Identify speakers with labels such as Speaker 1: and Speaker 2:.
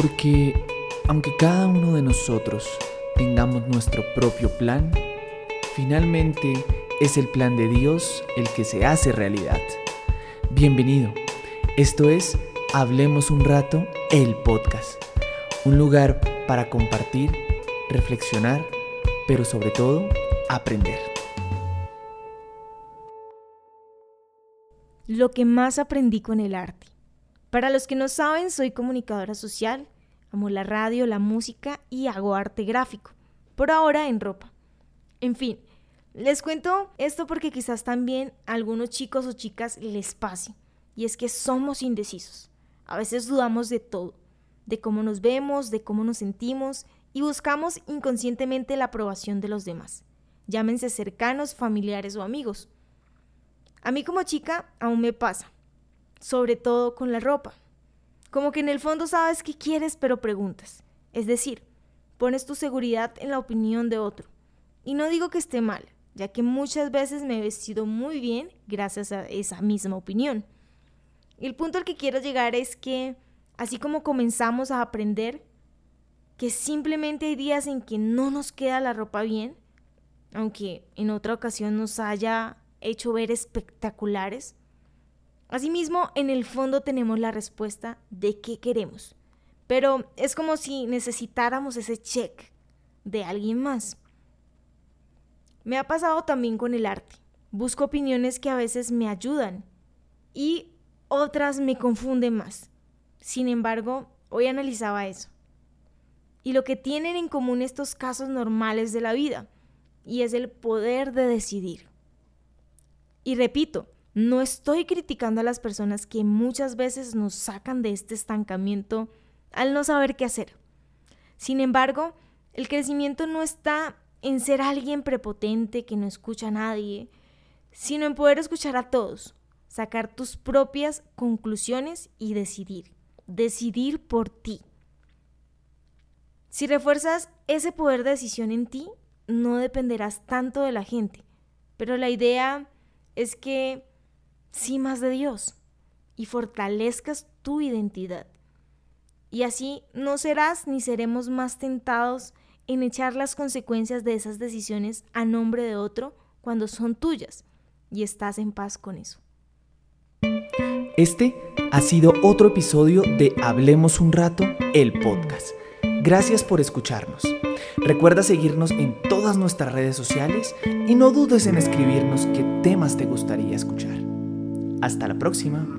Speaker 1: Porque aunque cada uno de nosotros tengamos nuestro propio plan, finalmente es el plan de Dios el que se hace realidad. Bienvenido. Esto es Hablemos un rato, el podcast. Un lugar para compartir, reflexionar, pero sobre todo aprender.
Speaker 2: Lo que más aprendí con el arte. Para los que no saben, soy comunicadora social, amo la radio, la música y hago arte gráfico, por ahora en ropa. En fin, les cuento esto porque quizás también a algunos chicos o chicas les pase, y es que somos indecisos. A veces dudamos de todo, de cómo nos vemos, de cómo nos sentimos y buscamos inconscientemente la aprobación de los demás, llámense cercanos, familiares o amigos. A mí como chica aún me pasa, sobre todo con la ropa. Como que en el fondo sabes qué quieres pero preguntas. Es decir, pones tu seguridad en la opinión de otro. Y no digo que esté mal, ya que muchas veces me he vestido muy bien gracias a esa misma opinión. Y el punto al que quiero llegar es que, así como comenzamos a aprender que simplemente hay días en que no nos queda la ropa bien, aunque en otra ocasión nos haya hecho ver espectaculares, asimismo en el fondo tenemos la respuesta de qué queremos. Pero es como si necesitáramos ese check de alguien más. Me ha pasado también con el arte. Busco opiniones que a veces me ayudan y otras me confunden más. Sin embargo, hoy analizaba eso. Y lo que tienen en común estos casos normales de la vida, y es el poder de decidir. Y repito, no estoy criticando a las personas que muchas veces nos sacan de este estancamiento al no saber qué hacer. Sin embargo, el crecimiento no está en ser alguien prepotente que no escucha a nadie, sino en poder escuchar a todos, sacar tus propias conclusiones y decidir. Decidir por ti. Si refuerzas ese poder de decisión en ti, no dependerás tanto de la gente. Pero la idea es que más de Dios y fortalezcas tu identidad. Y así no serás ni seremos más tentados en echar las consecuencias de esas decisiones a nombre de otro cuando son tuyas y estás en paz con eso.
Speaker 1: Este ha sido otro episodio de Hablemos un rato, el podcast. Gracias por escucharnos. Recuerda seguirnos en todas nuestras redes sociales y no dudes en escribirnos qué temas te gustaría escuchar. Hasta la próxima.